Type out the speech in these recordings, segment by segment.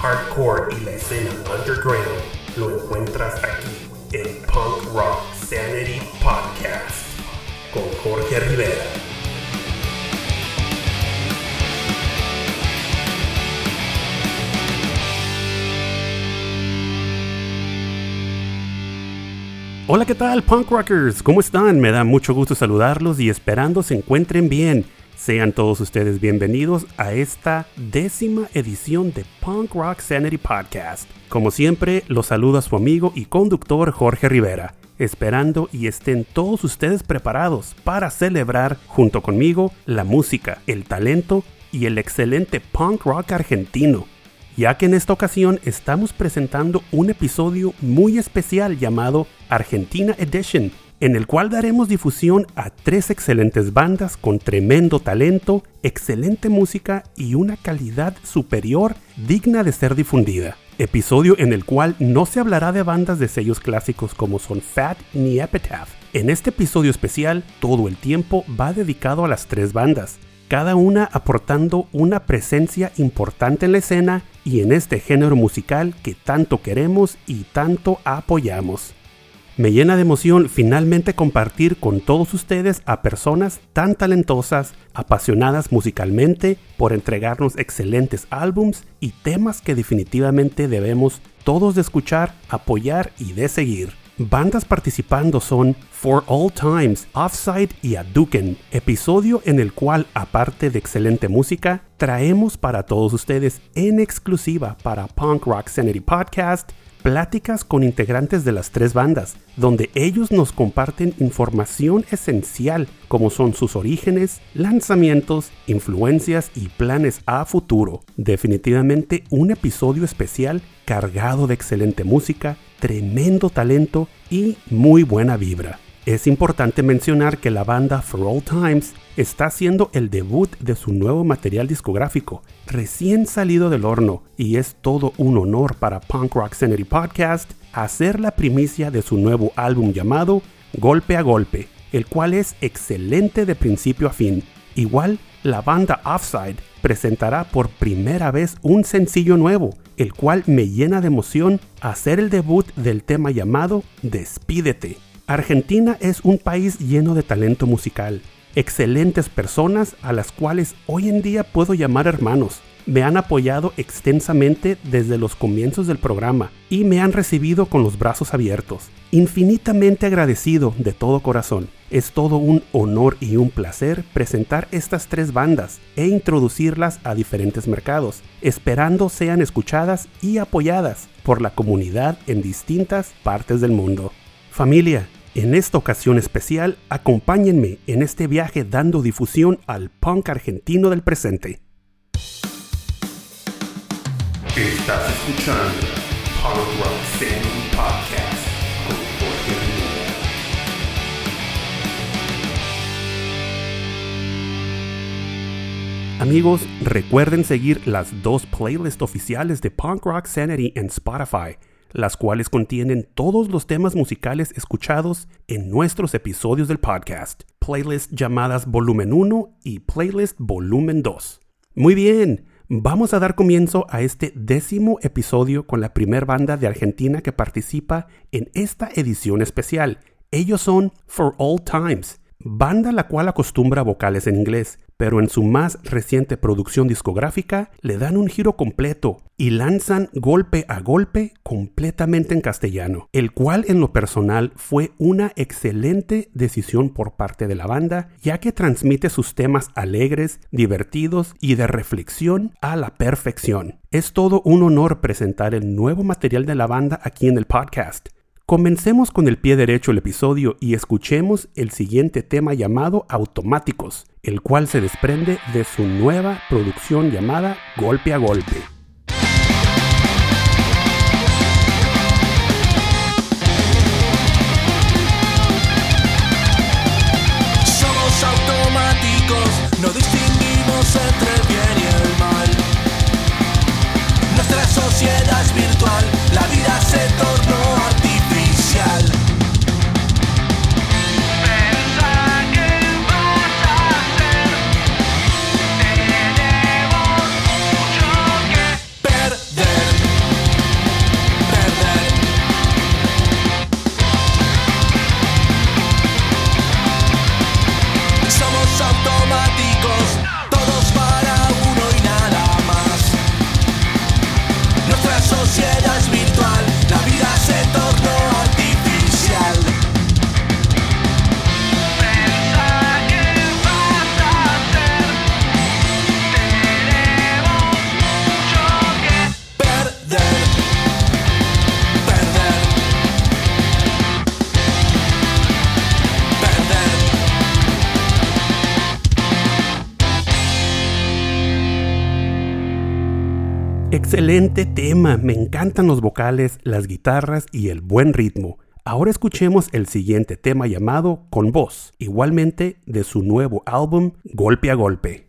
hardcore y la escena underground lo encuentras aquí en Punk Rock Sanity Podcast con Jorge Rivera. Hola, ¿qué tal, punk rockers? ¿Cómo están? Me da mucho gusto saludarlos y esperando se encuentren bien. Sean todos ustedes bienvenidos a esta décima edición de Punk Rock Sanity Podcast. Como siempre, los saluda su amigo y conductor Jorge Rivera, esperando y estén todos ustedes preparados para celebrar junto conmigo la música, el talento y el excelente punk rock argentino ya que en esta ocasión estamos presentando un episodio muy especial llamado Argentina Edition, en el cual daremos difusión a tres excelentes bandas con tremendo talento, excelente música y una calidad superior digna de ser difundida. Episodio en el cual no se hablará de bandas de sellos clásicos como son Fat ni Epitaph. En este episodio especial, todo el tiempo va dedicado a las tres bandas, cada una aportando una presencia importante en la escena y en este género musical que tanto queremos y tanto apoyamos. Me llena de emoción finalmente compartir con todos ustedes a personas tan talentosas, apasionadas musicalmente, por entregarnos excelentes álbums y temas que definitivamente debemos todos de escuchar, apoyar y de seguir. Bandas participando son For All Times, Offside y Aduken, episodio en el cual, aparte de excelente música, traemos para todos ustedes en exclusiva para Punk Rock Sanity Podcast pláticas con integrantes de las tres bandas, donde ellos nos comparten información esencial como son sus orígenes, lanzamientos, influencias y planes a futuro. Definitivamente un episodio especial cargado de excelente música, tremendo talento y muy buena vibra. Es importante mencionar que la banda For All Times está haciendo el debut de su nuevo material discográfico, recién salido del horno, y es todo un honor para Punk Rock Sanity Podcast hacer la primicia de su nuevo álbum llamado Golpe a Golpe, el cual es excelente de principio a fin. Igual, la banda Offside presentará por primera vez un sencillo nuevo, el cual me llena de emoción hacer el debut del tema llamado Despídete. Argentina es un país lleno de talento musical, excelentes personas a las cuales hoy en día puedo llamar hermanos. Me han apoyado extensamente desde los comienzos del programa y me han recibido con los brazos abiertos. Infinitamente agradecido de todo corazón. Es todo un honor y un placer presentar estas tres bandas e introducirlas a diferentes mercados, esperando sean escuchadas y apoyadas por la comunidad en distintas partes del mundo. Familia, en esta ocasión especial, acompáñenme en este viaje dando difusión al punk argentino del presente. Estás escuchando Punk Rock Podcast con Jorge Rivera. Amigos, recuerden seguir las dos playlists oficiales de Punk Rock Sanity en Spotify, las cuales contienen todos los temas musicales escuchados en nuestros episodios del podcast, playlists llamadas Volumen 1 y Playlist Volumen 2. Muy bien, vamos a dar comienzo a este décimo episodio con la primer banda de Argentina que participa en esta edición especial. Ellos son For All Times, banda la cual acostumbra vocales en inglés, pero en su más reciente producción discográfica le dan un giro completo y lanzan golpe a golpe completamente en castellano, el cual en lo personal fue una excelente decisión por parte de la banda, ya que transmite sus temas alegres, divertidos y de reflexión a la perfección. Es todo un honor presentar el nuevo material de la banda aquí en el podcast. Comencemos con el pie derecho el episodio y escuchemos el siguiente tema llamado Automáticos, el cual se desprende de su nueva producción llamada Golpe a Golpe. Somos automáticos, no distinguimos entre el bien y el mal. Nuestra sociedad es virtual, la vida se tornó Excelente tema, me encantan los vocales, las guitarras y el buen ritmo. Ahora escuchemos el siguiente tema llamado Con Voz, igualmente de su nuevo álbum Golpe a Golpe.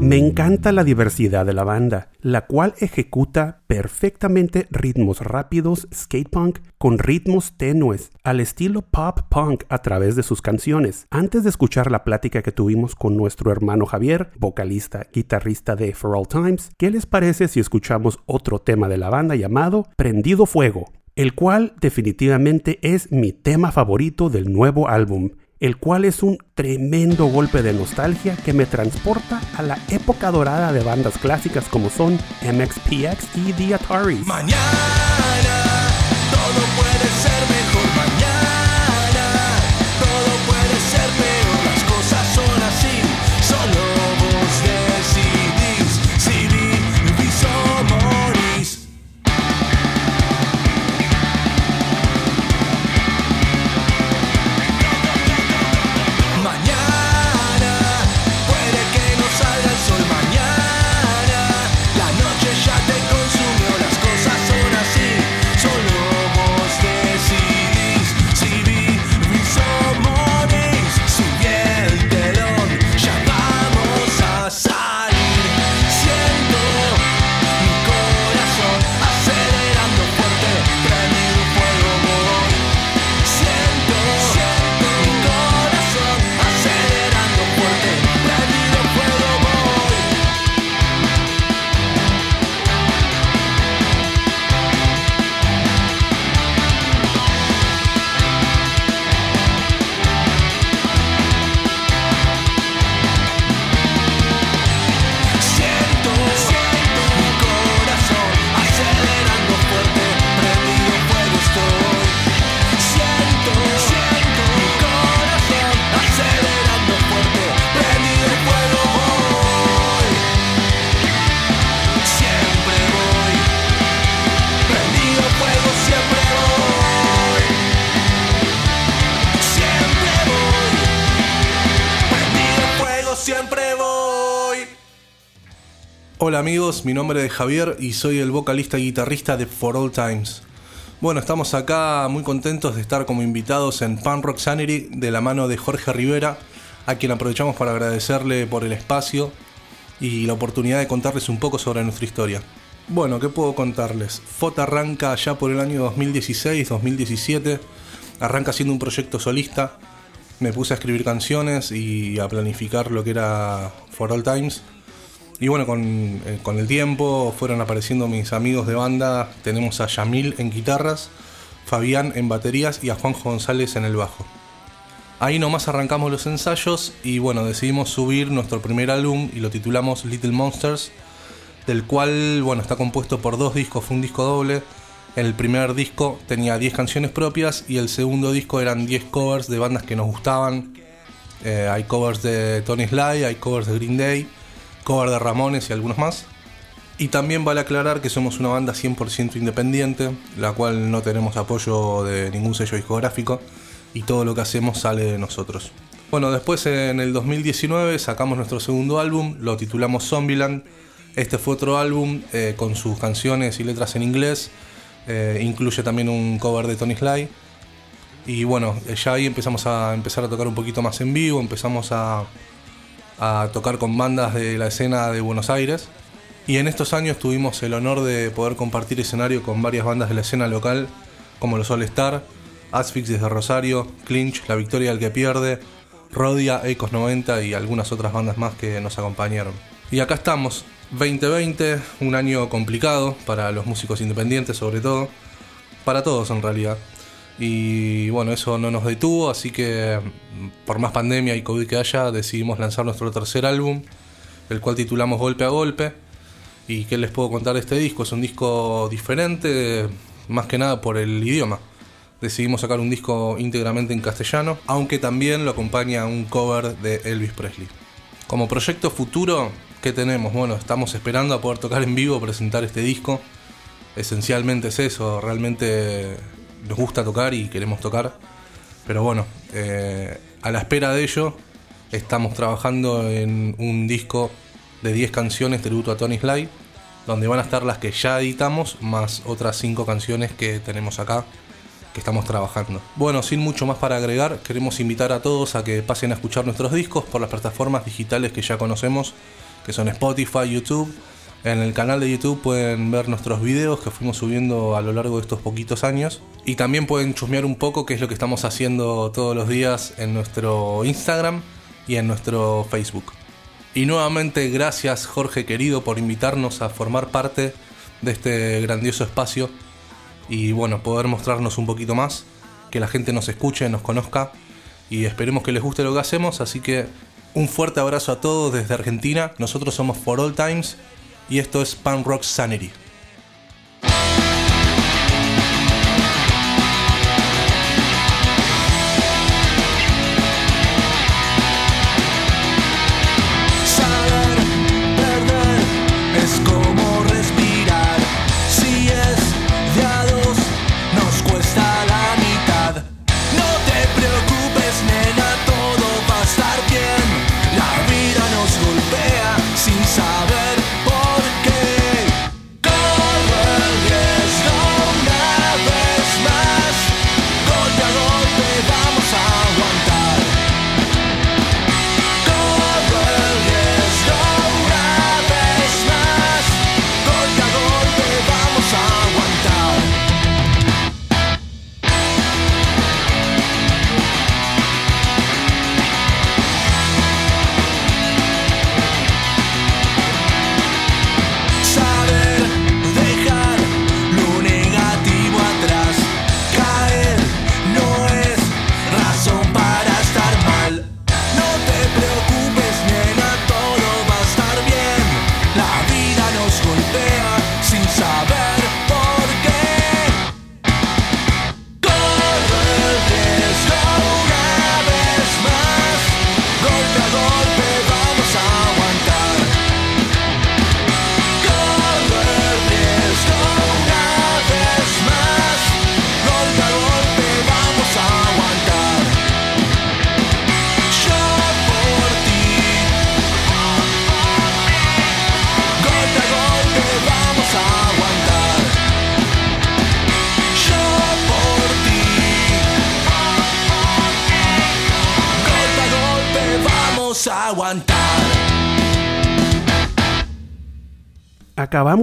Me encanta la diversidad de la banda, la cual ejecuta perfectamente ritmos rápidos skate punk con ritmos tenues al estilo pop punk a través de sus canciones. Antes de escuchar la plática que tuvimos con nuestro hermano Javier, vocalista, guitarrista de For All Times, ¿qué les parece si escuchamos otro tema de la banda llamado Prendido Fuego? el cual definitivamente es mi tema favorito del nuevo álbum, el cual es un tremendo golpe de nostalgia que me transporta a la época dorada de bandas clásicas como son MXPX y The Ataris. Mañana todo Hola amigos, mi nombre es Javier y soy el vocalista y guitarrista de For All Times. Bueno, estamos acá muy contentos de estar como invitados en Pan Rock Sanity de la mano de Jorge Rivera, a quien aprovechamos para agradecerle por el espacio y la oportunidad de contarles un poco sobre nuestra historia. Bueno, ¿qué puedo contarles? FOT arranca ya por el año 2016-2017, arranca siendo un proyecto solista, me puse a escribir canciones y a planificar lo que era For All Times Y bueno, con, eh, con, el tiempo fueron apareciendo mis amigos de banda. Tenemos a Yamil en guitarras, Fabián en baterías y a Juanjo González en el bajo. Ahí nomás arrancamos los ensayos y bueno, decidimos subir nuestro primer álbum y lo titulamos Little Monsters, del cual bueno, está compuesto por dos discos, fue un disco doble. El primer disco tenía 10 canciones propias y el segundo disco eran 10 covers de bandas que nos gustaban. Eh, hay covers de Tony Sly, hay covers de Green Day, cover de Ramones y algunos más. Y también vale aclarar que somos una banda 100% independiente, la cual no tenemos apoyo de ningún sello discográfico y todo lo que hacemos sale de nosotros. Bueno, después en el 2019 sacamos nuestro segundo álbum, lo titulamos Zombieland. Este fue otro álbum eh, con sus canciones y letras en inglés, eh, incluye también un cover de Tony Sly. Y bueno, ya ahí empezamos a empezar a tocar un poquito más en vivo, empezamos a, a tocar con bandas de la escena de Buenos Aires. Y en estos años tuvimos el honor de poder compartir escenario con varias bandas de la escena local, como los All Star, Asphyx desde Rosario, Clinch, La Victoria del que pierde, Rodia, Ecos 90 y algunas otras bandas más que nos acompañaron. Y acá estamos, 2020, un año complicado para los músicos independientes sobre todo, para todos en realidad. Y bueno, eso no nos detuvo, así que por más pandemia y COVID que haya, decidimos lanzar nuestro tercer álbum, el cual titulamos Golpe a Golpe. ¿Y qué les puedo contar de este disco? Es un disco diferente, más que nada por el idioma. Decidimos sacar un disco íntegramente en castellano, aunque también lo acompaña un cover de Elvis Presley. Como proyecto futuro, ¿Qué tenemos? Bueno, estamos esperando a poder tocar en vivo, presentar este disco. Esencialmente es eso, realmente nos gusta tocar y queremos tocar. Pero bueno, eh, a la espera de ello, estamos trabajando en un disco de 10 canciones tributo a Tony Sly, donde van a estar las que ya editamos, más otras 5 canciones que tenemos acá, que estamos trabajando. Bueno, sin mucho más para agregar, queremos invitar a todos a que pasen a escuchar nuestros discos por las plataformas digitales que ya conocemos que son Spotify, YouTube. En el canal de YouTube pueden ver nuestros videos que fuimos subiendo a lo largo de estos poquitos años. Y también pueden chusmear un poco qué es lo que estamos haciendo todos los días en nuestro Instagram y en nuestro Facebook. Y nuevamente gracias Jorge querido por invitarnos a formar parte de este grandioso espacio y bueno, poder mostrarnos un poquito más, que la gente nos escuche, nos conozca y esperemos que les guste lo que hacemos, así que un fuerte abrazo a todos desde Argentina. Nosotros somos For All Times y esto es Punk Rock Sanity.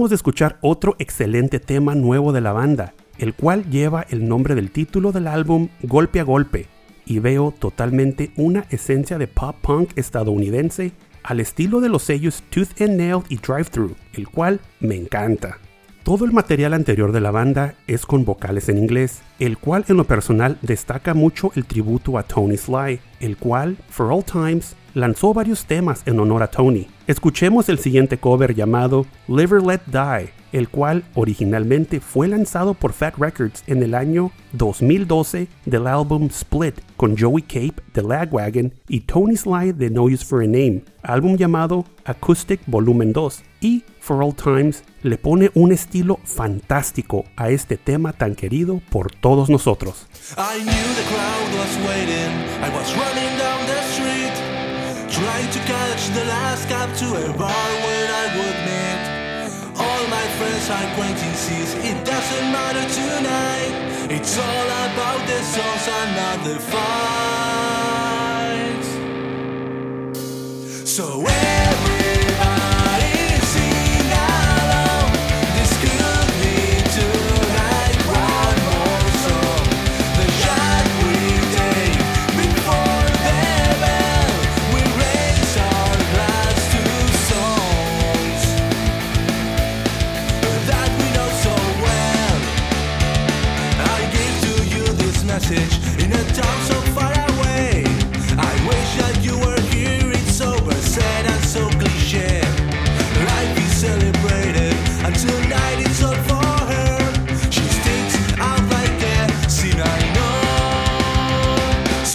De escuchar otro excelente tema nuevo de la banda, el cual lleva el nombre del título del álbum Golpe a Golpe, y veo totalmente una esencia de pop punk estadounidense al estilo de los sellos Tooth and Nail y Drive Thru, el cual me encanta. Todo el material anterior de la banda es con vocales en inglés, el cual en lo personal destaca mucho el tributo a Tony Sly, el cual, for all times, lanzó varios temas en honor a Tony. Escuchemos el siguiente cover llamado Live or Let Die, el cual originalmente fue lanzado por Fat Records en el año 2012 del álbum Split con Joey Cape de Lagwagon y Tony Sly de No Use for a Name, álbum llamado Acoustic Volumen 2 y For All Times le pone un estilo fantástico a este tema tan querido por todos nosotros. Trying to catch the last cab to a bar where I would meet all my friends, acquaintances. It doesn't matter tonight. It's all about the songs and not the fights. So everybody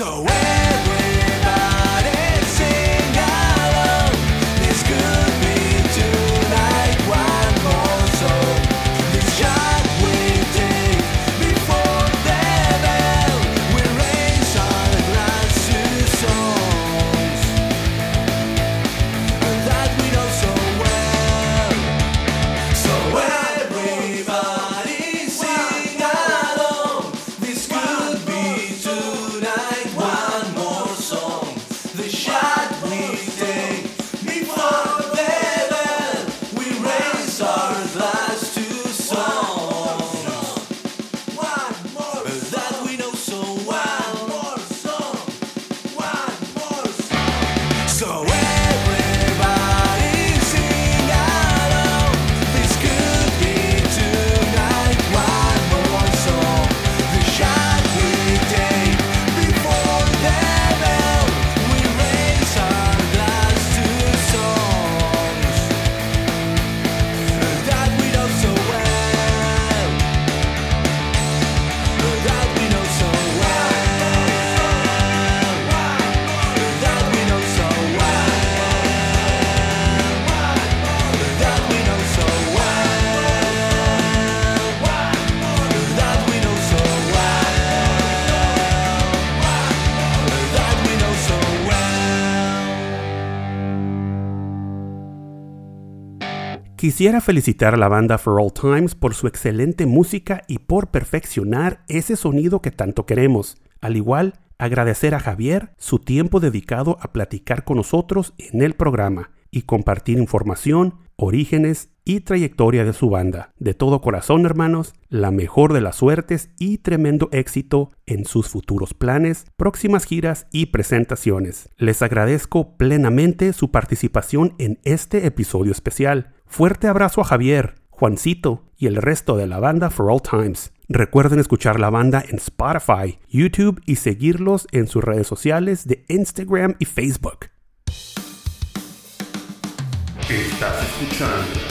So Quisiera felicitar a la banda For All Times por su excelente música y por perfeccionar ese sonido que tanto queremos. Al igual, agradecer a Javier su tiempo dedicado a platicar con nosotros en el programa y compartir información, orígenes y trayectoria de su banda. De todo corazón, hermanos, la mejor de las suertes y tremendo éxito en sus futuros planes, próximas giras y presentaciones. Les agradezco plenamente su participación en este episodio especial. Fuerte abrazo a Javier, Juancito y el resto de la banda For All Times. Recuerden escuchar la banda en Spotify, YouTube y seguirlos en sus redes sociales de Instagram y Facebook. Estás escuchando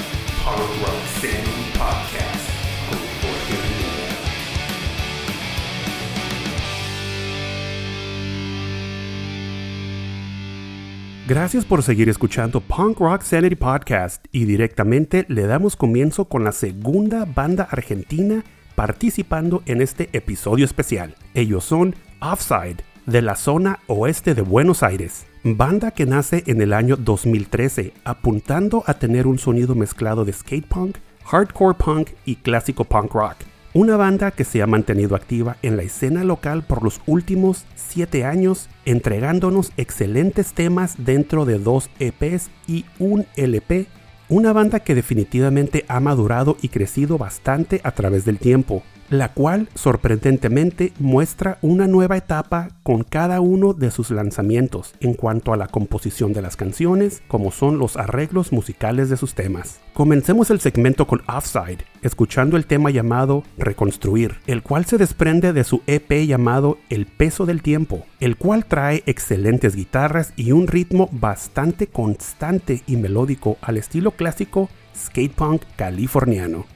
Gracias por seguir escuchando Punk Rock Sanity Podcast y directamente le damos comienzo con la segunda banda argentina participando en este episodio especial. Ellos son Offside, de la zona oeste de Buenos Aires. Banda que nace en el año 2013, apuntando a tener un sonido mezclado de skate punk, hardcore punk y clásico punk rock. Una banda que se ha mantenido activa en la escena local por los últimos 7 años, entregándonos excelentes temas dentro de dos EPs y un LP. Una banda que definitivamente ha madurado y crecido bastante a través del tiempo. La cual sorprendentemente muestra una nueva etapa con cada uno de sus lanzamientos en cuanto a la composición de las canciones, como son los arreglos musicales de sus temas. Comencemos el segmento con Offside, escuchando el tema llamado Reconstruir, el cual se desprende de su EP llamado El peso del tiempo, el cual trae excelentes guitarras y un ritmo bastante constante y melódico al estilo clásico skate punk californiano.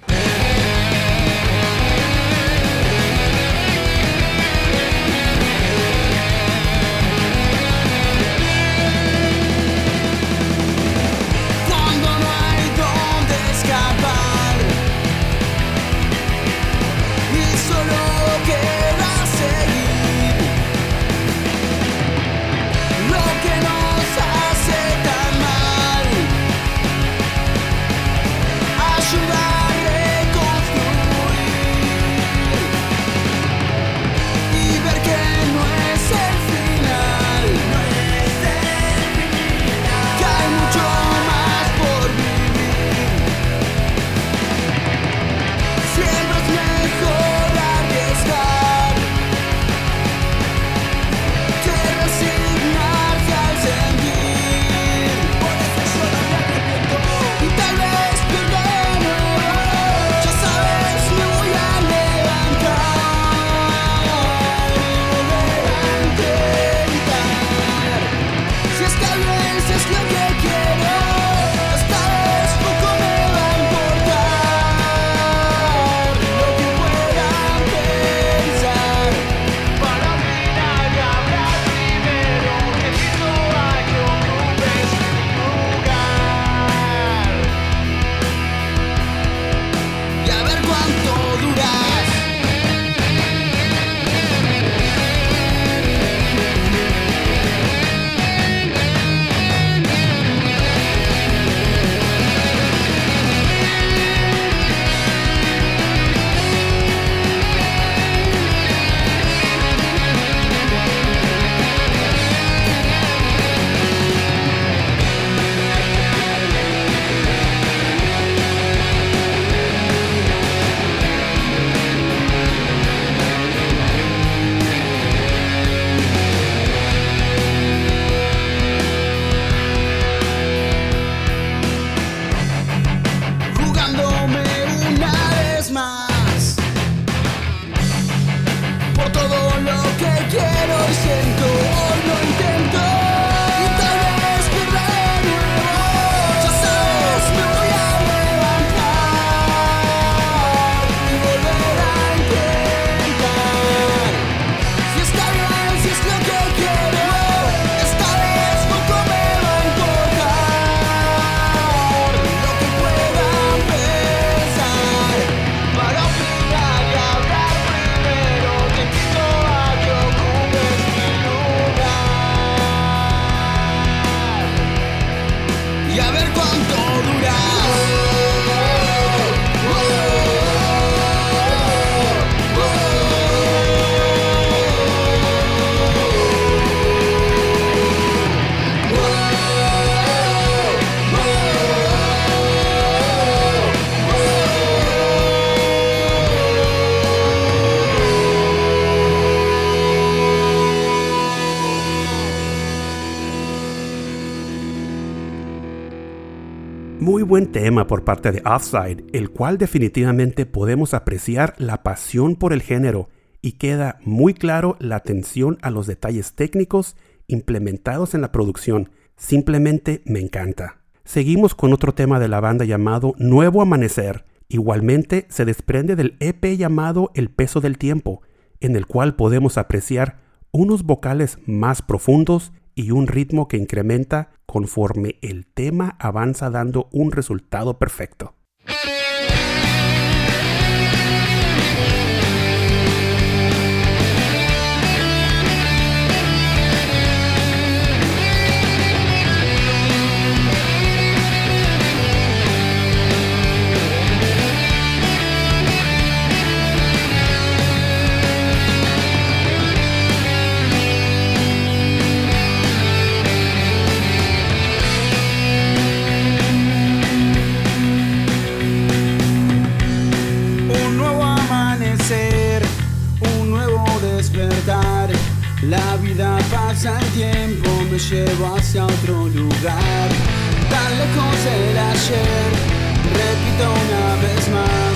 Tema por parte de Offside, el cual definitivamente podemos apreciar la pasión por el género y queda muy claro la atención a los detalles técnicos implementados en la producción. Simplemente me encanta. Seguimos con otro tema de la banda llamado Nuevo Amanecer. Igualmente se desprende del EP llamado El peso del tiempo, en el cual podemos apreciar unos vocales más profundos y un ritmo que incrementa conforme el tema avanza dando un resultado perfecto. Lleva hacia otro lugar. Tan lejos del ayer, repito una vez más.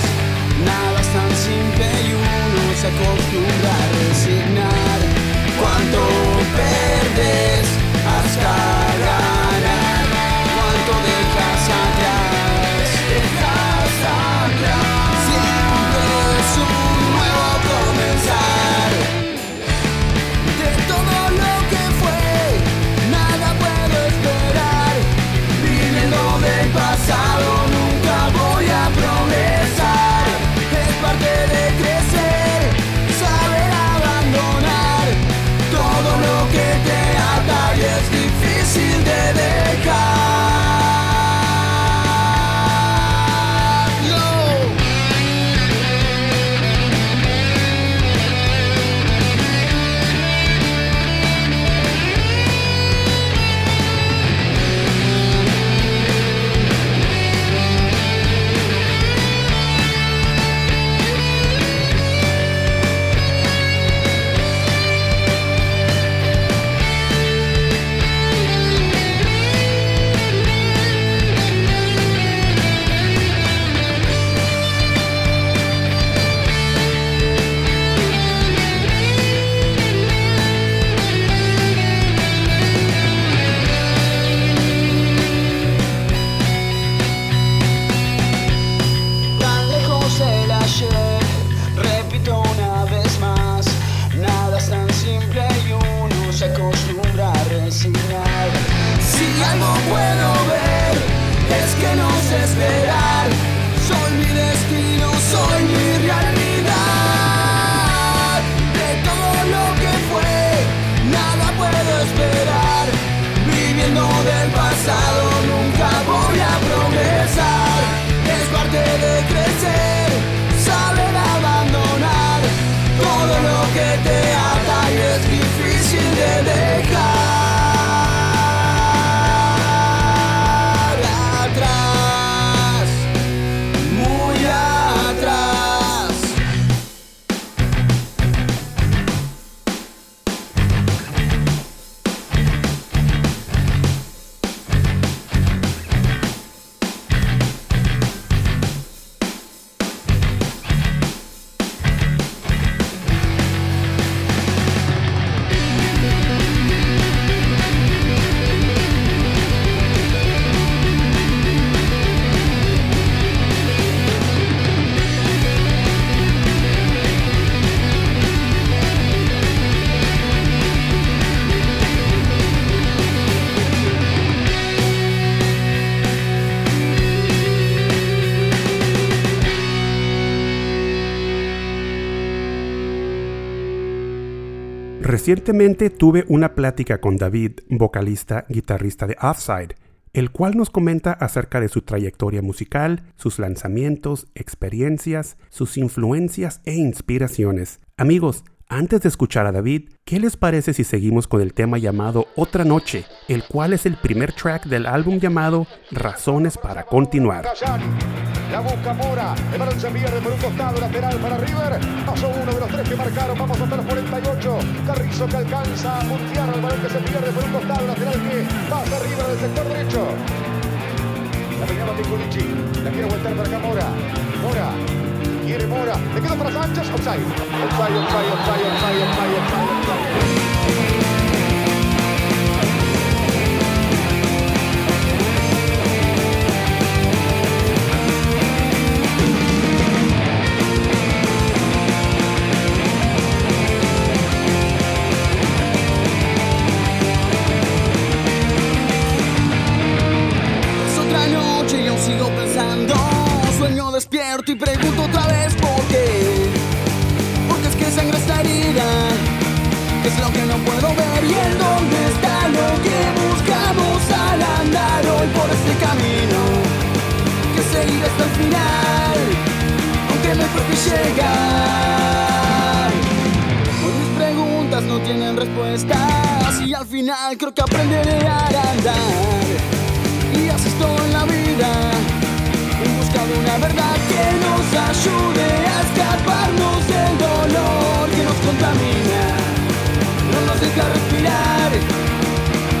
Nada es tan simple y uno se acostumbra a resignar. Cuánto perdes hasta Recientemente tuve una plática con David, vocalista, guitarrista de Offside, el cual nos comenta acerca de su trayectoria musical, sus lanzamientos, experiencias, sus influencias e inspiraciones. Amigos, antes de escuchar a David, ¿qué les parece si seguimos con el tema llamado Otra Noche, el cual es el primer track del álbum llamado Razones para Continuar? La busca Mora. El balón se pierde por un costado lateral para River. Pasó uno de los tres que marcaron. Vamos hasta los 48. Carrizo que alcanza a puntear el balón que se pierde por un costado lateral que pasa River del sector derecho. La peinaba Piculici. La quiere voltar para acá Mora. Mora. Mora. Le queda para Sánchez. Offside. Offside, offside, offside, offside, offside, offside. Y pregunto otra vez por qué. Porque es que sangre esta herida. Es lo que no puedo ver y en dónde está lo que buscamos al andar hoy por este camino. Que seguir hasta el final, aunque me toque llegar. Hoy mis preguntas no tienen respuestas y al final creo que aprenderé a andar. Y así estoy en la vida, la verdad que nos ayude a escaparnos del dolor que nos contamina, no nos deja respirar,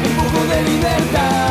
un de libertad.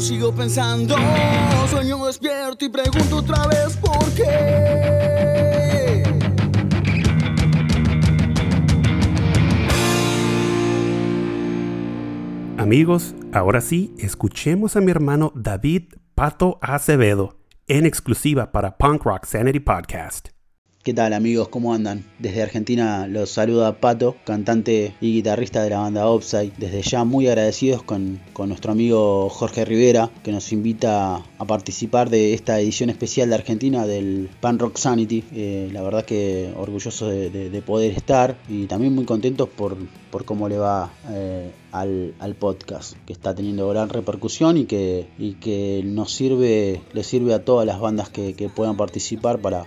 Sigo pensando. Sueño despierto y pregunto otra vez por qué. Amigos, ahora sí, escuchemos a mi hermano David Pato Acevedo en exclusiva para Punk Rock Sanity Podcast. ¿Qué tal amigos? ¿Cómo andan? Desde Argentina los saluda Pato, cantante y guitarrista de la banda Offside. Desde ya muy agradecidos con, con, nuestro amigo Jorge Rivera, que nos invita a participar de esta edición especial de Argentina del Pan Rock Sanity. Eh, la verdad que orgulloso de, de, de, poder estar y también muy contentos por, por cómo le va eh, al, al, podcast, que está teniendo gran repercusión y que, y que nos sirve, le sirve a todas las bandas que, que puedan participar para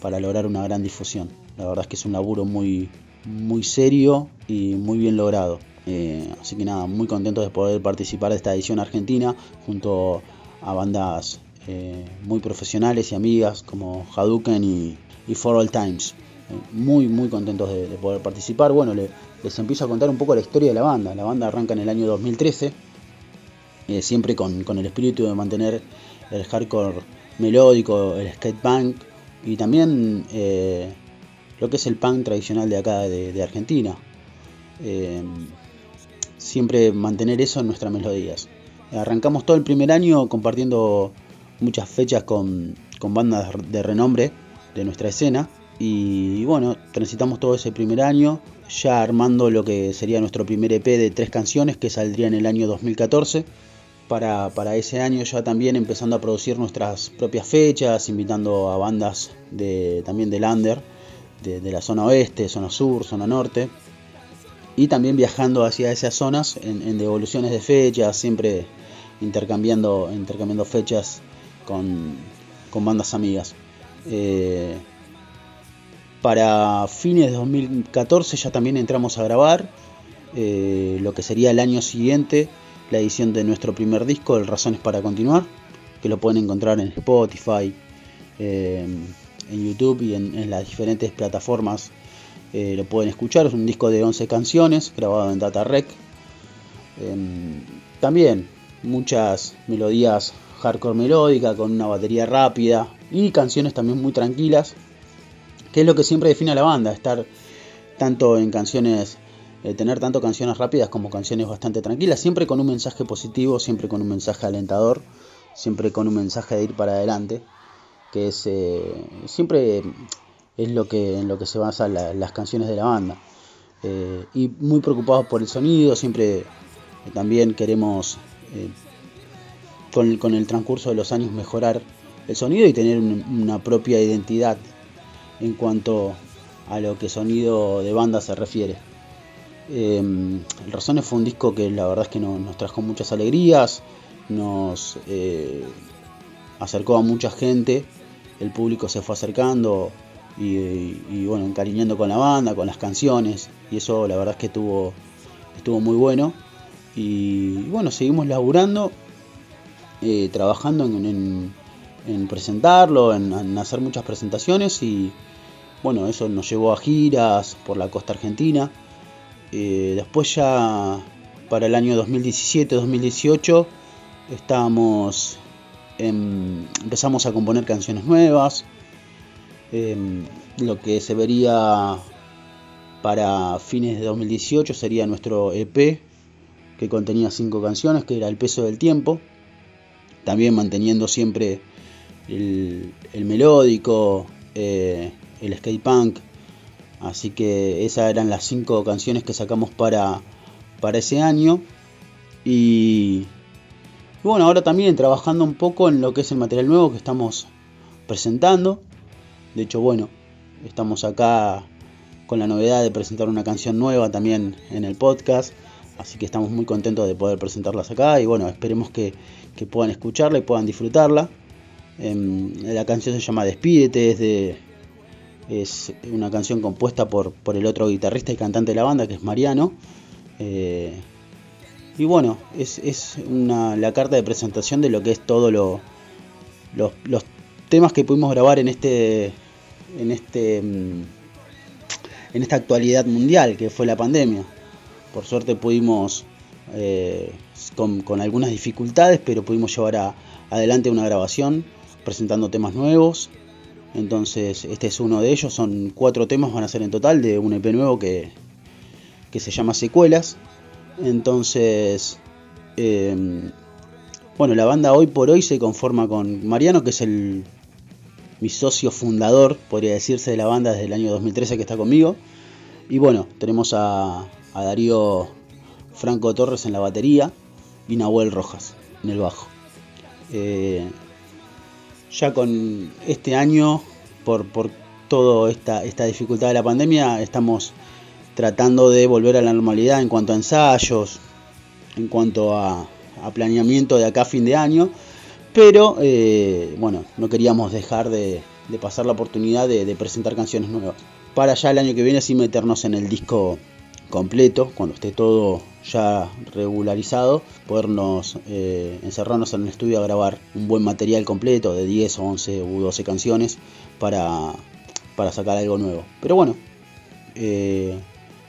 para lograr una gran difusión. La verdad es que es un laburo muy, muy serio y muy bien logrado. Eh, así que nada, muy contento de poder participar de esta edición argentina junto a bandas eh, muy profesionales y amigas como Hadouken y, For All Times. Eh, muy, muy contentos de, de poder participar. Bueno, le, les empiezo a contar un poco la historia de la banda. La banda arranca en el año 2013, siempre con, con el espíritu de mantener el hardcore melódico, el skate punk y también eh, lo que es el punk tradicional de acá de, Argentina. Eh, siempre mantener eso en nuestras melodías. Arrancamos todo el primer año compartiendo muchas fechas con, con bandas de renombre de nuestra escena. Y bueno, transitamos todo ese primer año, ya armando lo que sería nuestro primer EP de tres canciones que saldría en el año 2014 para, para, ese año ya también empezando a producir nuestras propias fechas, invitando a bandas de, también del Under, de, la zona oeste, zona sur, zona norte, y también viajando hacia esas zonas en, en devoluciones de fechas, siempre intercambiando, intercambiando fechas con, con bandas amigas. Eh, para fines de 2014 ya también entramos a grabar eh, lo que sería el año siguiente la edición de nuestro primer disco, El Razones para Continuar, que lo pueden encontrar en Spotify, eh, en YouTube y en, las diferentes plataformas. Eh, lo pueden escuchar, es un disco de 11 canciones grabado en Data Rec. Eh, también muchas melodías hardcore melódica con una batería rápida y canciones también muy tranquilas, que es lo que siempre define a la banda, estar tanto en canciones eh, tener tanto canciones rápidas como canciones bastante tranquilas, siempre con un mensaje positivo, siempre con un mensaje alentador, siempre con un mensaje de ir para adelante, que es eh, siempre es lo que en lo que se basan la, las canciones de la banda. Eh, y muy preocupados por el sonido, siempre también queremos con, con, el transcurso de los años mejorar el sonido y tener un, una propia identidad en cuanto a lo que sonido de banda se refiere. Eh, el Razones fue un disco que la verdad es que no, nos trajo muchas alegrías, nos eh, acercó a mucha gente, el público se fue acercando y, bueno, encariñando con la banda, con las canciones, y eso la verdad es que estuvo, muy bueno. Y, bueno, seguimos laburando, eh, trabajando en, en, en presentarlo, en, en hacer muchas presentaciones y bueno, eso nos llevó a giras por la costa argentina. Eh, después ya para el año 2017-2018 estábamos empezamos a componer canciones nuevas. Eh, lo que se vería para fines de 2018 sería nuestro EP que contenía cinco canciones, que era El peso del tiempo. También manteniendo siempre el, el melódico, eh, el skate punk, Así que esas eran las cinco canciones que sacamos para, para ese año. Y, y, bueno, ahora también trabajando un poco en lo que es el material nuevo que estamos presentando. De hecho, bueno, estamos acá con la novedad de presentar una canción nueva también en el podcast. Así que estamos muy contentos de poder presentarlas acá. Y bueno, esperemos que, que puedan escucharla y puedan disfrutarla. Eh, la canción se llama Despídete, es de es una canción compuesta por, por el otro guitarrista y cantante de la banda, que es Mariano. Eh, y bueno, es, es una, la carta de presentación de lo que es todo lo, lo, los temas que pudimos grabar en este en este mm, en esta actualidad mundial que fue la pandemia. Por suerte pudimos eh, con, con algunas dificultades, pero pudimos llevar a- adelante una grabación presentando temas nuevos. Entonces, este es uno de ellos. Son cuatro temas, van a ser en total de un EP nuevo que, que se llama Secuelas. Entonces, eh, bueno, la banda hoy por hoy se conforma con Mariano, que es el mi socio fundador, podría decirse, de la banda desde el año 2013 que está conmigo. Y bueno, tenemos a, a Darío Franco Torres en la batería y Nahuel Rojas en el bajo. Eh, ya con este año, por, por toda esta, esta dificultad de la pandemia, estamos tratando de volver a la normalidad en cuanto a ensayos, en cuanto a, planeamiento de acá a fin de año. Pero eh, bueno, no queríamos dejar de, de pasar la oportunidad de, de presentar canciones nuevas. Para ya el año que viene sí meternos en el disco completo, cuando esté todo ya regularizado, podernos eh, encerrarnos en el estudio a grabar un buen material completo de 10 o 11 u 12 canciones para, para sacar algo nuevo. Pero bueno, eh,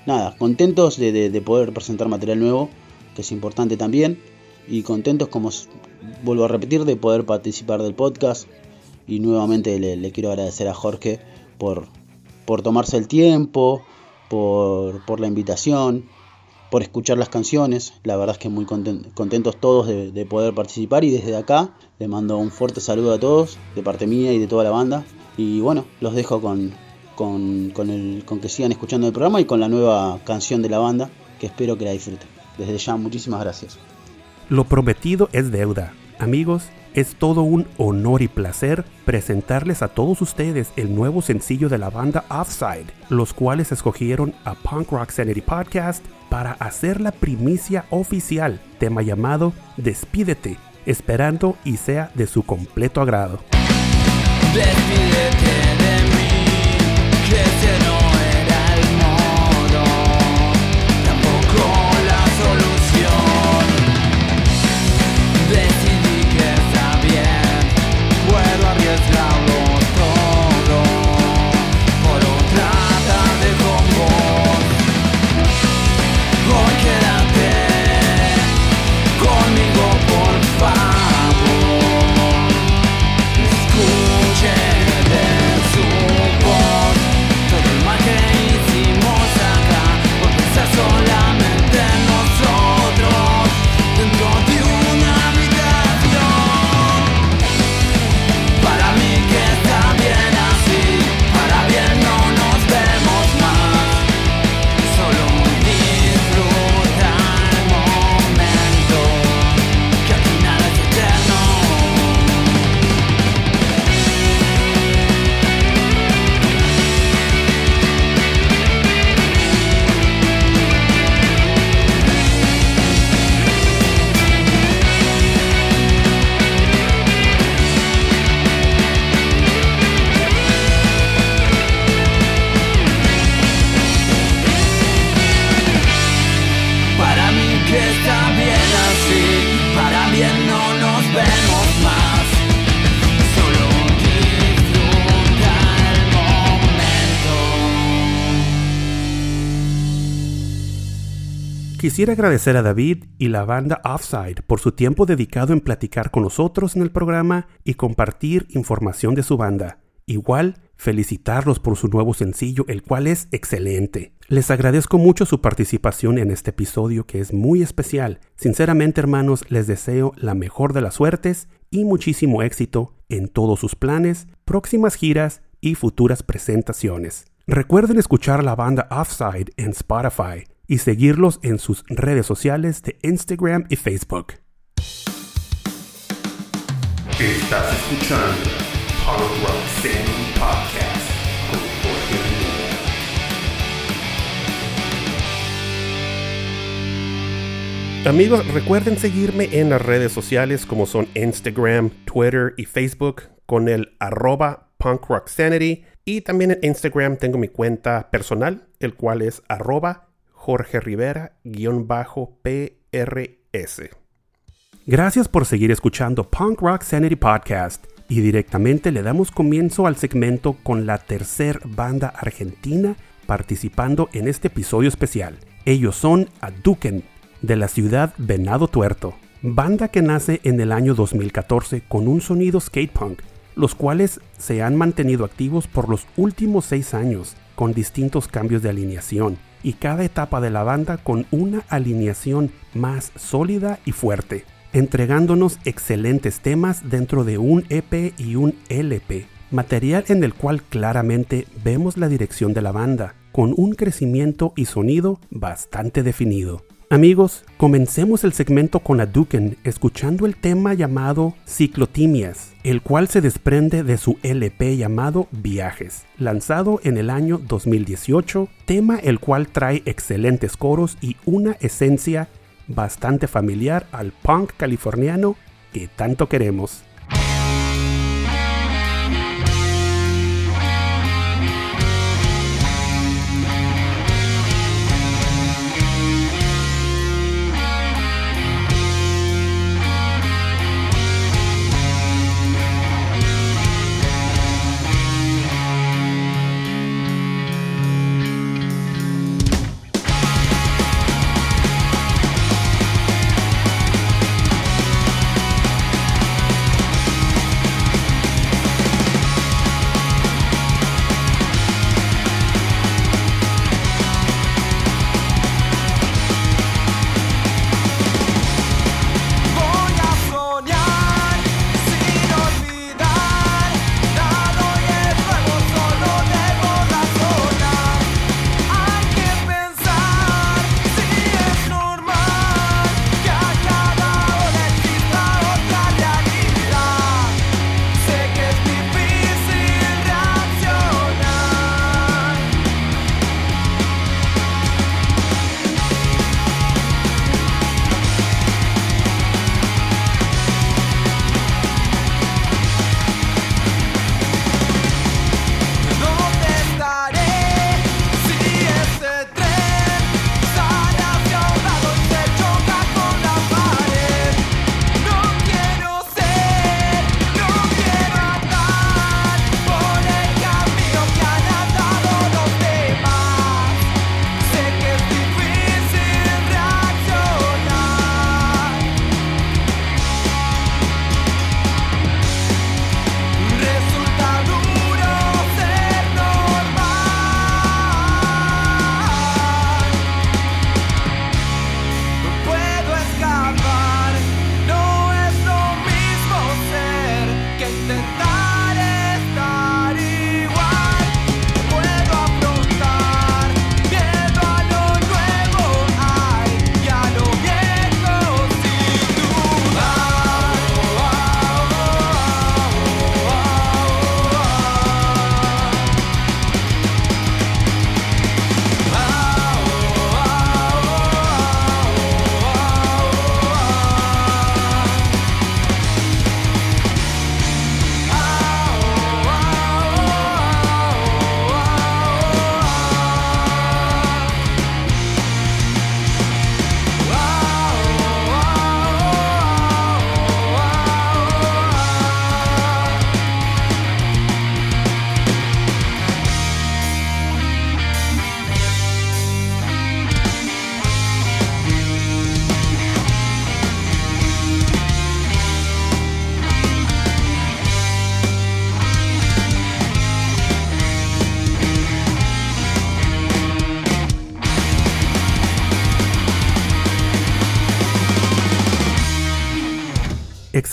nada, contentos de, de- de poder presentar material nuevo, que es importante también, y contentos, como vuelvo a repetir, de poder participar del podcast. Y nuevamente le, le quiero agradecer a Jorge por, por tomarse el tiempo, por, la invitación, por escuchar las canciones. La verdad es que muy conten- contentos todos de, de poder participar y desde acá le mando un fuerte saludo a todos, de parte mía y de toda la banda. Y bueno, los dejo con, con, con con que sigan escuchando el programa y con la nueva canción de la banda, que espero que la disfruten. Desde ya, muchísimas gracias. Lo prometido es deuda. Amigos, es todo un honor y placer presentarles a todos ustedes el nuevo sencillo de la banda Offside, los cuales escogieron a Punk Rock Sanity Podcast para hacer la primicia oficial, tema llamado Despídete, esperando y sea de su completo agrado. Quisiera agradecer a David y la banda Offside por su tiempo dedicado en platicar con nosotros en el programa y compartir información de su banda. Igual, felicitarlos por su nuevo sencillo, el cual es excelente. Les agradezco mucho su participación en este episodio que es muy especial. Sinceramente, hermanos, les deseo la mejor de las suertes y muchísimo éxito en todos sus planes, próximas giras y futuras presentaciones. Recuerden escuchar a la banda Offside en Spotify y seguirlos en sus redes sociales de Instagram y Facebook. Estás escuchando Punk Rock Sanity Podcast con Jorge Rivera. Amigos, recuerden seguirme en las redes sociales como son Instagram, Twitter y Facebook con el arroba punkrocksanity y también en Instagram tengo mi cuenta personal, el cual es arroba Jorge Rivera-PRS. Gracias por seguir escuchando Punk Rock Sanity Podcast y directamente le damos comienzo al segmento con la tercer banda argentina participando en este episodio especial. Ellos son Aduken de la ciudad Venado Tuerto, banda que nace en el año 2014 con un sonido skate punk, los cuales se han mantenido activos por los últimos seis años, con distintos cambios de alineación, y cada etapa de la banda con una alineación más sólida y fuerte, entregándonos excelentes temas dentro de un EP y un LP, material en el cual claramente vemos la dirección de la banda, con un crecimiento y sonido bastante definido. Amigos, comencemos el segmento con Aduken escuchando el tema llamado Ciclotimias, el cual se desprende de su LP llamado Viajes, lanzado en el año 2018, tema el cual trae excelentes coros y una esencia bastante familiar al punk californiano que tanto queremos.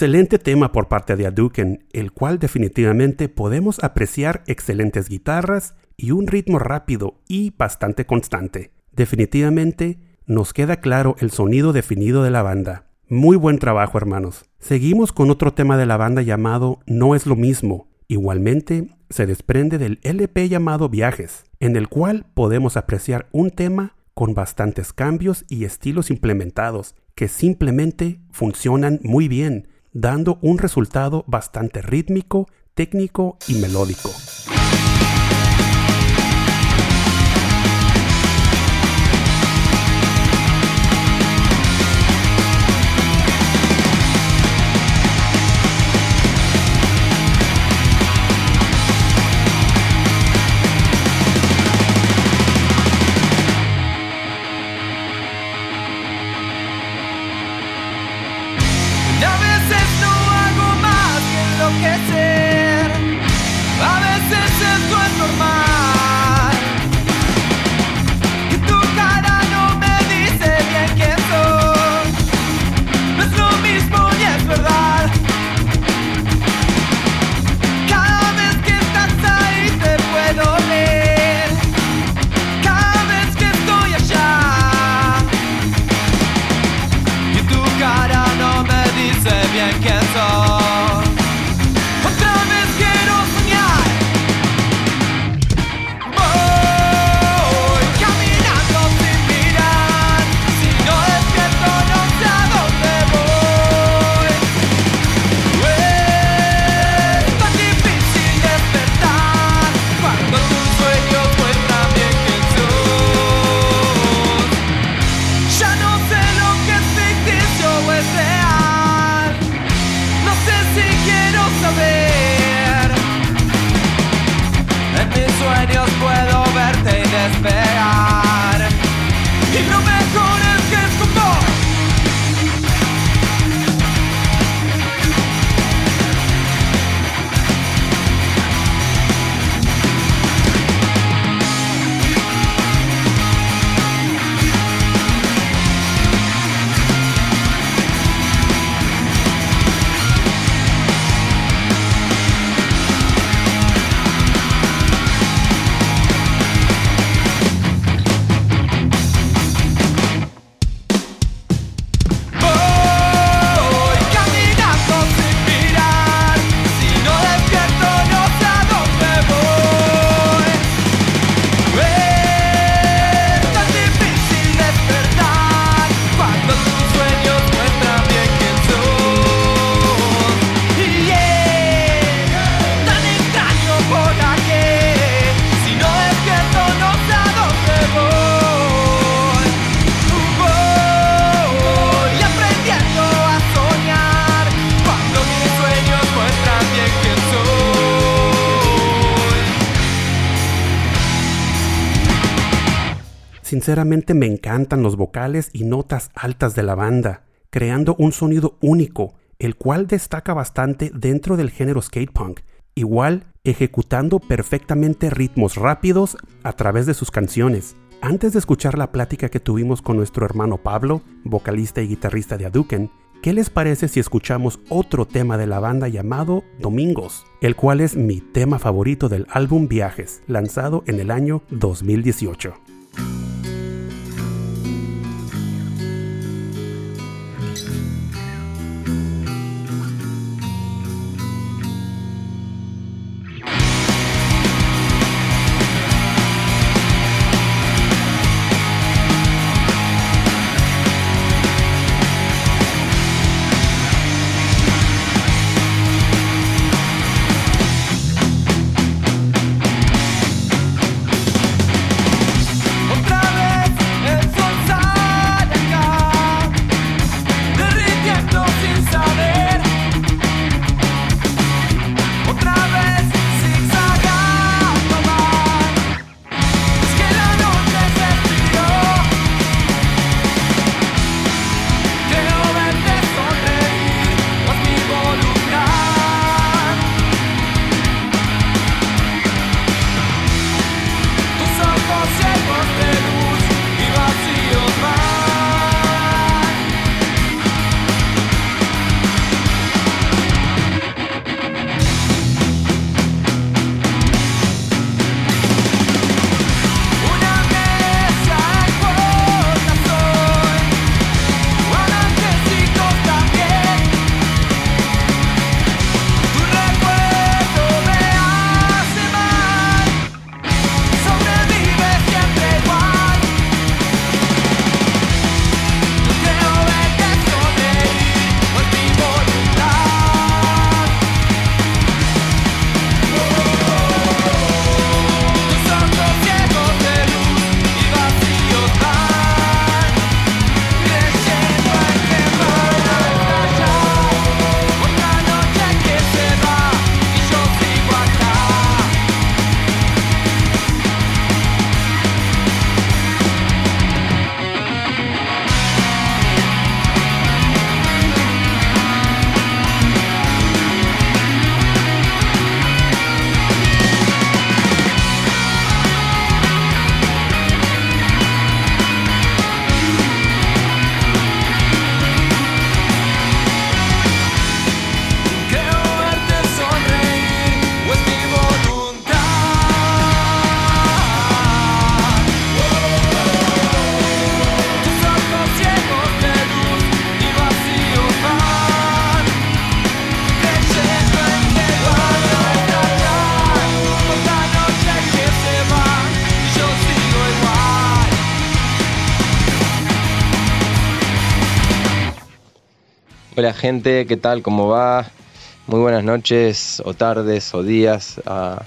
Excelente tema por parte de Aduken, el cual definitivamente podemos apreciar excelentes guitarras y un ritmo rápido y bastante constante. Definitivamente nos queda claro el sonido definido de la banda. Muy buen trabajo hermanos. Seguimos con otro tema de la banda llamado No es lo mismo. Igualmente se desprende del LP llamado Viajes, en el cual podemos apreciar un tema con bastantes cambios y estilos implementados que simplemente funcionan muy bien dando un resultado bastante rítmico, técnico y melódico. Sinceramente me encantan los vocales y notas altas de la banda, creando un sonido único, el cual destaca bastante dentro del género skate punk, igual ejecutando perfectamente ritmos rápidos a través de sus canciones. Antes de escuchar la plática que tuvimos con nuestro hermano Pablo, vocalista y guitarrista de Aduken, ¿qué les parece si escuchamos otro tema de la banda llamado Domingos, el cual es mi tema favorito del álbum Viajes, lanzado en el año 2018? Gente, ¿qué tal? ¿Cómo va? Muy buenas noches o tardes o días a,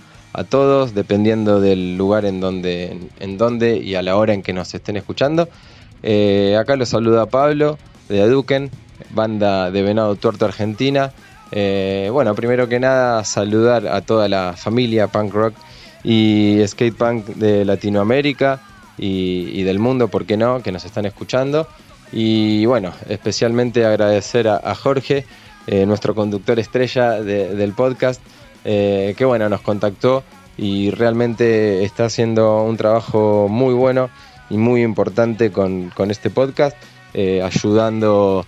todos, dependiendo del lugar en donde, en donde y a la hora en que nos estén escuchando. Eh, acá los saluda Pablo de Aduken, banda de Venado Tuerto Argentina. Eh, bueno, primero que nada saludar a toda la familia punk rock y skate punk de Latinoamérica y, y del mundo, ¿por qué no?, que nos están escuchando. Y bueno, especialmente agradecer a, Jorge, eh, nuestro conductor estrella de- del podcast, eh, que bueno, nos contactó y realmente está haciendo un trabajo muy bueno y muy importante con, con este podcast, eh, ayudando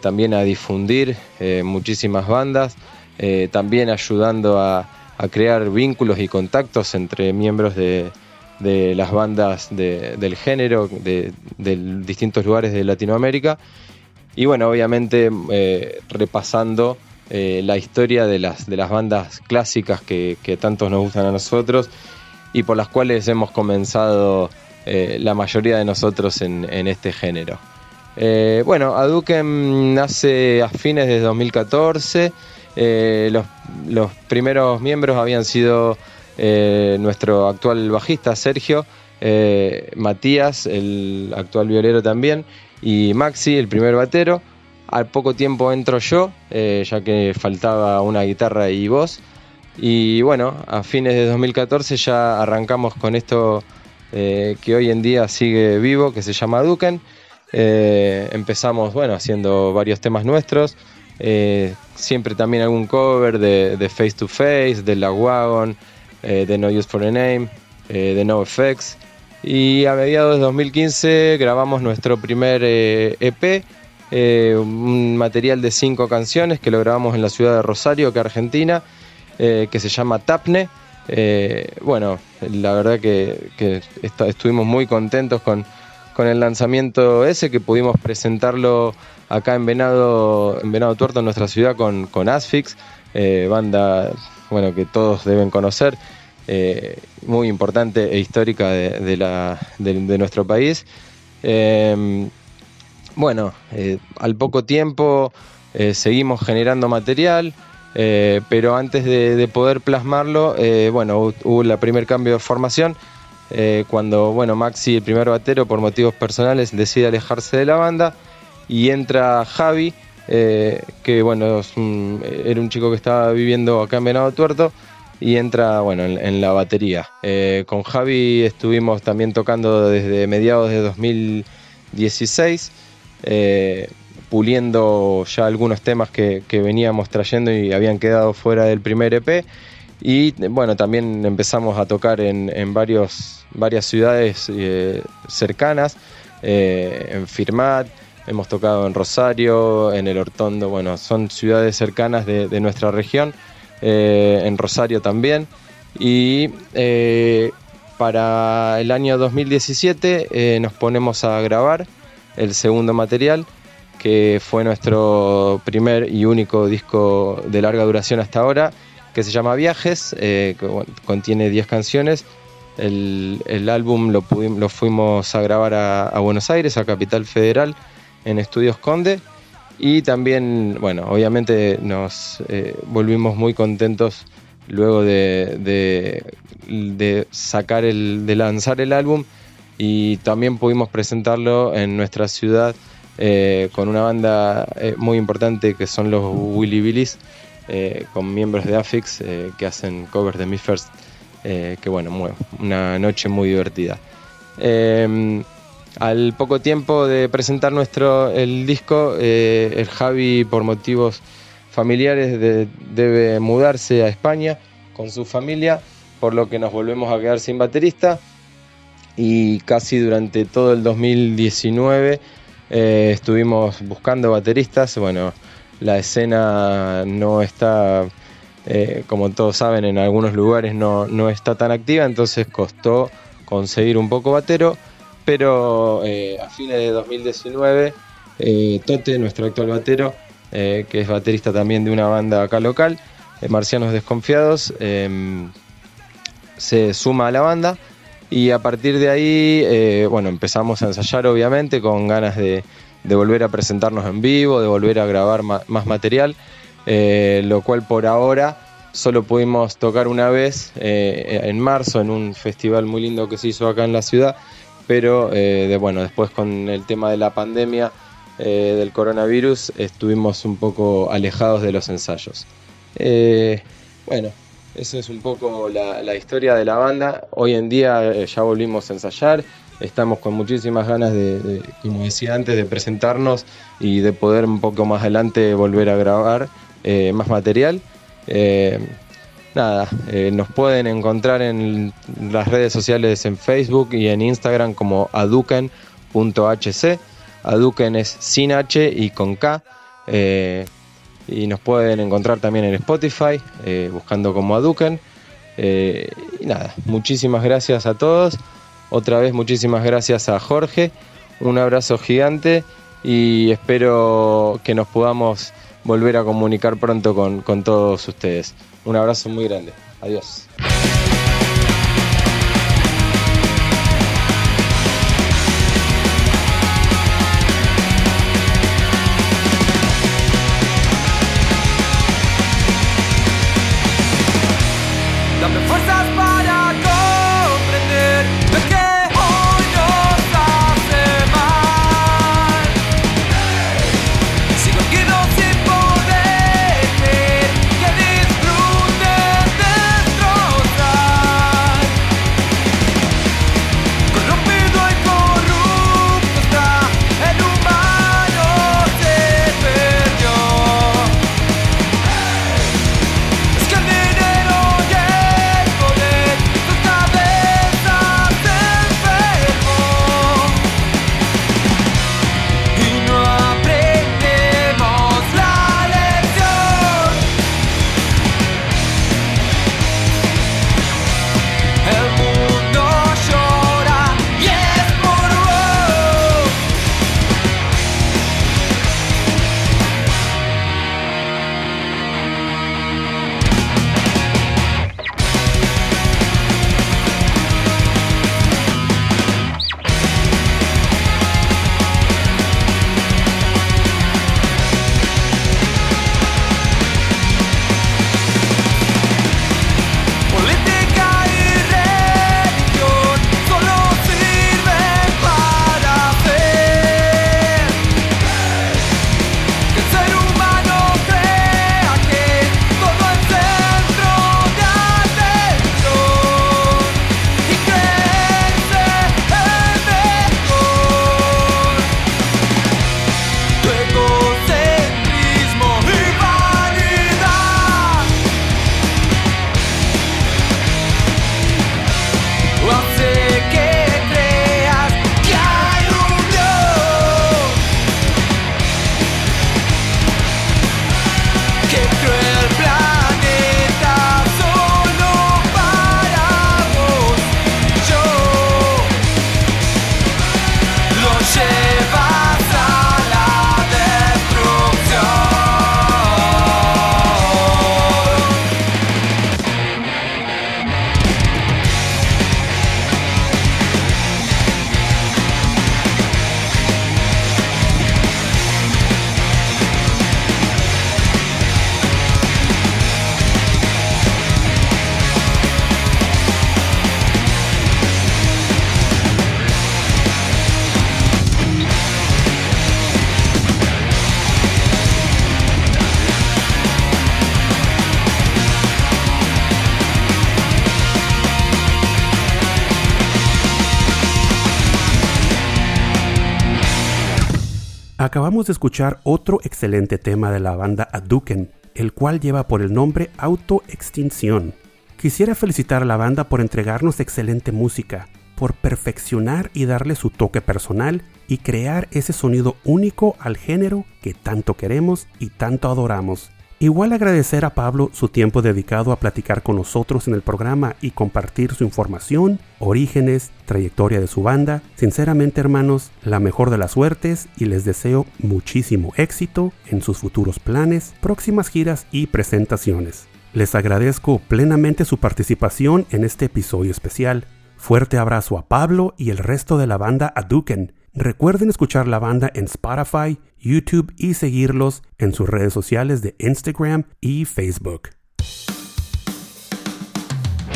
también a difundir muchísimas bandas, también ayudando a, a crear vínculos y contactos entre miembros de, de las bandas de- del género de, distintos lugares de Latinoamérica. Y bueno, obviamente eh, repasando eh, la historia de las, de las bandas clásicas que, tantos nos gustan a nosotros y por las cuales hemos comenzado eh, la mayoría de nosotros en, este género. Eh, bueno, Aduken nace a fines de 2014. eh, los, los primeros miembros habían sido eh, nuestro actual bajista Sergio, eh, Matías, el actual violero también, y Maxi, el primer batero. Al poco tiempo entro yo, eh, ya que faltaba una guitarra y voz. Y bueno, a fines de 2014 ya arrancamos con esto que hoy en día sigue vivo, que se llama Duken. Empezamos, bueno, haciendo varios temas nuestros. siempre también algún cover de, de Face to Face, de La Wagon, eh, de No Use for a Name, eh, de No Effects. Y a mediados de 2015 grabamos nuestro primer eh, EP, eh, un material de cinco canciones que lo grabamos en la ciudad de Rosario, que es Argentina, eh, que se llama Tapne. Bueno, la verdad que, que est- estuvimos muy contentos con, con el lanzamiento ese, que pudimos presentarlo acá en Venado, en Venado Tuerto, en nuestra ciudad, con, con Asfix, banda bueno, que todos deben conocer, eh, muy importante e histórica de, nuestro país. Eh, bueno, eh, al poco tiempo eh, seguimos generando material, pero antes de, de poder plasmarlo, bueno, hu- hubo el primer cambio de formación, cuando, bueno, Maxi, el primer batero, por motivos personales, decide alejarse de la banda y entra Javi, eh, que, bueno, es un- era un chico que estaba viviendo acá en Venado Tuerto, y entra, bueno, en, la batería. Eh, con Javi estuvimos también tocando desde mediados de 2016 eh, puliendo ya algunos temas que, que veníamos trayendo y habían quedado fuera del primer EP. Y bueno, también empezamos a tocar en, en varios, varias ciudades eh, cercanas, eh, en Firmat, hemos tocado en Rosario, en El Hortondo, bueno, son ciudades cercanas de, nuestra región, eh, en Rosario también. Y eh, para el año 2017 eh, nos ponemos a grabar el segundo material, que fue nuestro primer y único disco de larga duración hasta ahora, que se llama Viajes, contiene 10 canciones. El, el álbum lo, fuimos a grabar a Buenos Aires, a Capital Federal, en Estudios Conde. Y también, bueno, obviamente nos eh, volvimos muy contentos luego de, de, sacar el, de lanzar el álbum y también pudimos presentarlo en nuestra ciudad eh, con una banda eh, muy importante que son los Willy Billys, con miembros de Affix que hacen covers de Me First, que bueno, mu- una noche muy divertida. Al poco tiempo de presentar nuestro el disco, eh, el Javi por motivos familiares de- debe mudarse a España con su familia, por lo que nos volvemos a quedar sin baterista y casi durante todo el 2019 eh, estuvimos buscando bateristas. Bueno, la escena no está, eh, como todos saben, en algunos lugares no, no está tan activa, entonces costó conseguir un poco batero, pero eh, a fines de 2019, eh, Tote, nuestro actual batero, eh, que es baterista también de una banda acá local, Marcianos Desconfiados, em, se suma a la banda. Y a partir de ahí, bueno, empezamos a ensayar obviamente con ganas de, volver a presentarnos en vivo, de volver a grabar más material, lo cual por ahora solo pudimos tocar una vez en marzo en un festival muy lindo que se hizo acá en la ciudad, pero eh, bueno, después con el tema de la pandemia eh, del coronavirus estuvimos un poco alejados de los ensayos. Eh, bueno, eso es un poco la, historia de la banda. Hoy en día ya volvimos a ensayar, estamos con muchísimas ganas de, como decía antes, de presentarnos y de poder un poco más adelante volver a grabar más material. Nada, eh, nos pueden encontrar en las redes sociales en Facebook y en Instagram como aduken.hc. Aduken es sin H y con K. Eh, y nos pueden encontrar también en Spotify, eh, buscando como Aduken. Y nada, muchísimas gracias a todos. Otra vez muchísimas gracias a Jorge. Un abrazo gigante y espero que nos podamos volver a comunicar pronto con todos ustedes. Un abrazo muy grande. Adiós. Acabamos de escuchar otro excelente tema de la banda Aduken, el cual lleva por el nombre Autoextinción. Quisiera felicitar a la banda por entregarnos excelente música, por perfeccionar y darle su toque personal y crear ese sonido único al género que tanto queremos y tanto adoramos. Igual agradecer a Pablo su tiempo dedicado a platicar con nosotros en el programa y compartir su información, orígenes, trayectoria de su banda. Sinceramente hermanos, la mejor de las suertes y les deseo muchísimo éxito en sus futuros planes, próximas giras y presentaciones. Les agradezco plenamente su participación en este episodio especial. Fuerte abrazo a Pablo y el resto de la banda Aduken. Recuerden escuchar la banda en Spotify, YouTube y seguirlos en sus redes sociales de Instagram y Facebook.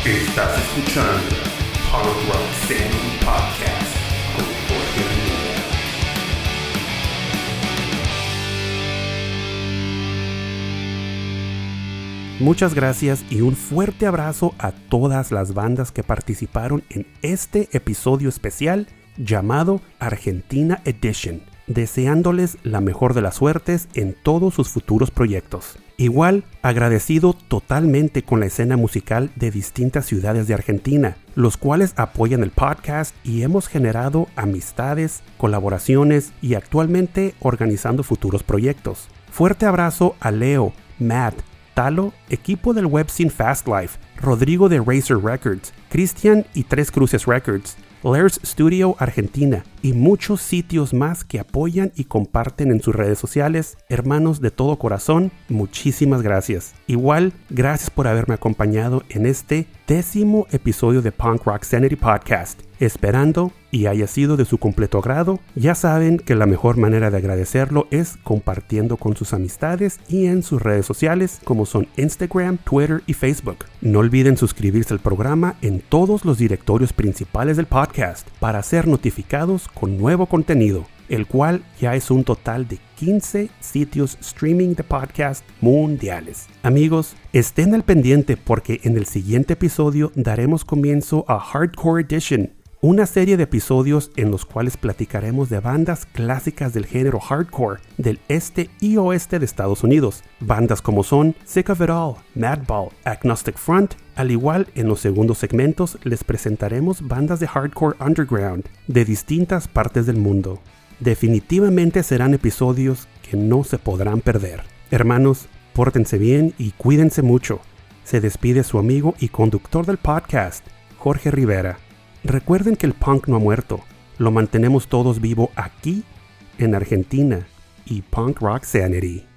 Estás escuchando Podcast con Jorge. Muchas gracias y un fuerte abrazo a todas las bandas que participaron en este episodio especial llamado Argentina Edition, deseándoles la mejor de las suertes en todos sus futuros proyectos. Igual, agradecido totalmente con la escena musical de distintas ciudades de Argentina, los cuales apoyan el podcast y hemos generado amistades, colaboraciones y actualmente organizando futuros proyectos. Fuerte abrazo a Leo, Matt, Talo, equipo del webzine Fast Life, Rodrigo de Racer Records, Cristian y Tres Cruces Records, Lairs Studio Argentina y muchos sitios más que apoyan y comparten en sus redes sociales. Hermanos de todo corazón, muchísimas gracias. Igual, gracias por haberme acompañado en este décimo episodio de Punk Rock Sanity Podcast. Esperando y haya sido de su completo agrado, ya saben que la mejor manera de agradecerlo es compartiendo con sus amistades y en sus redes sociales como son Instagram, Twitter y Facebook. No olviden suscribirse al programa en todos los directorios principales del podcast para ser notificados con nuevo contenido, el cual ya es un total de 15 sitios streaming de podcast mundiales. Amigos, estén al pendiente porque en el siguiente episodio daremos comienzo a Hardcore Edition una serie de episodios en los cuales platicaremos de bandas clásicas del género hardcore del este y oeste de Estados Unidos, bandas como son Sick of It All, Madball, Agnostic Front, al igual en los segundos segmentos les presentaremos bandas de hardcore underground de distintas partes del mundo. Definitivamente serán episodios que no se podrán perder. Hermanos, pórtense bien y cuídense mucho. Se despide su amigo y conductor del podcast, Jorge Rivera. Recuerden que el punk no ha muerto, lo mantenemos todos vivo aquí en Argentina y Punk Rock Sanity.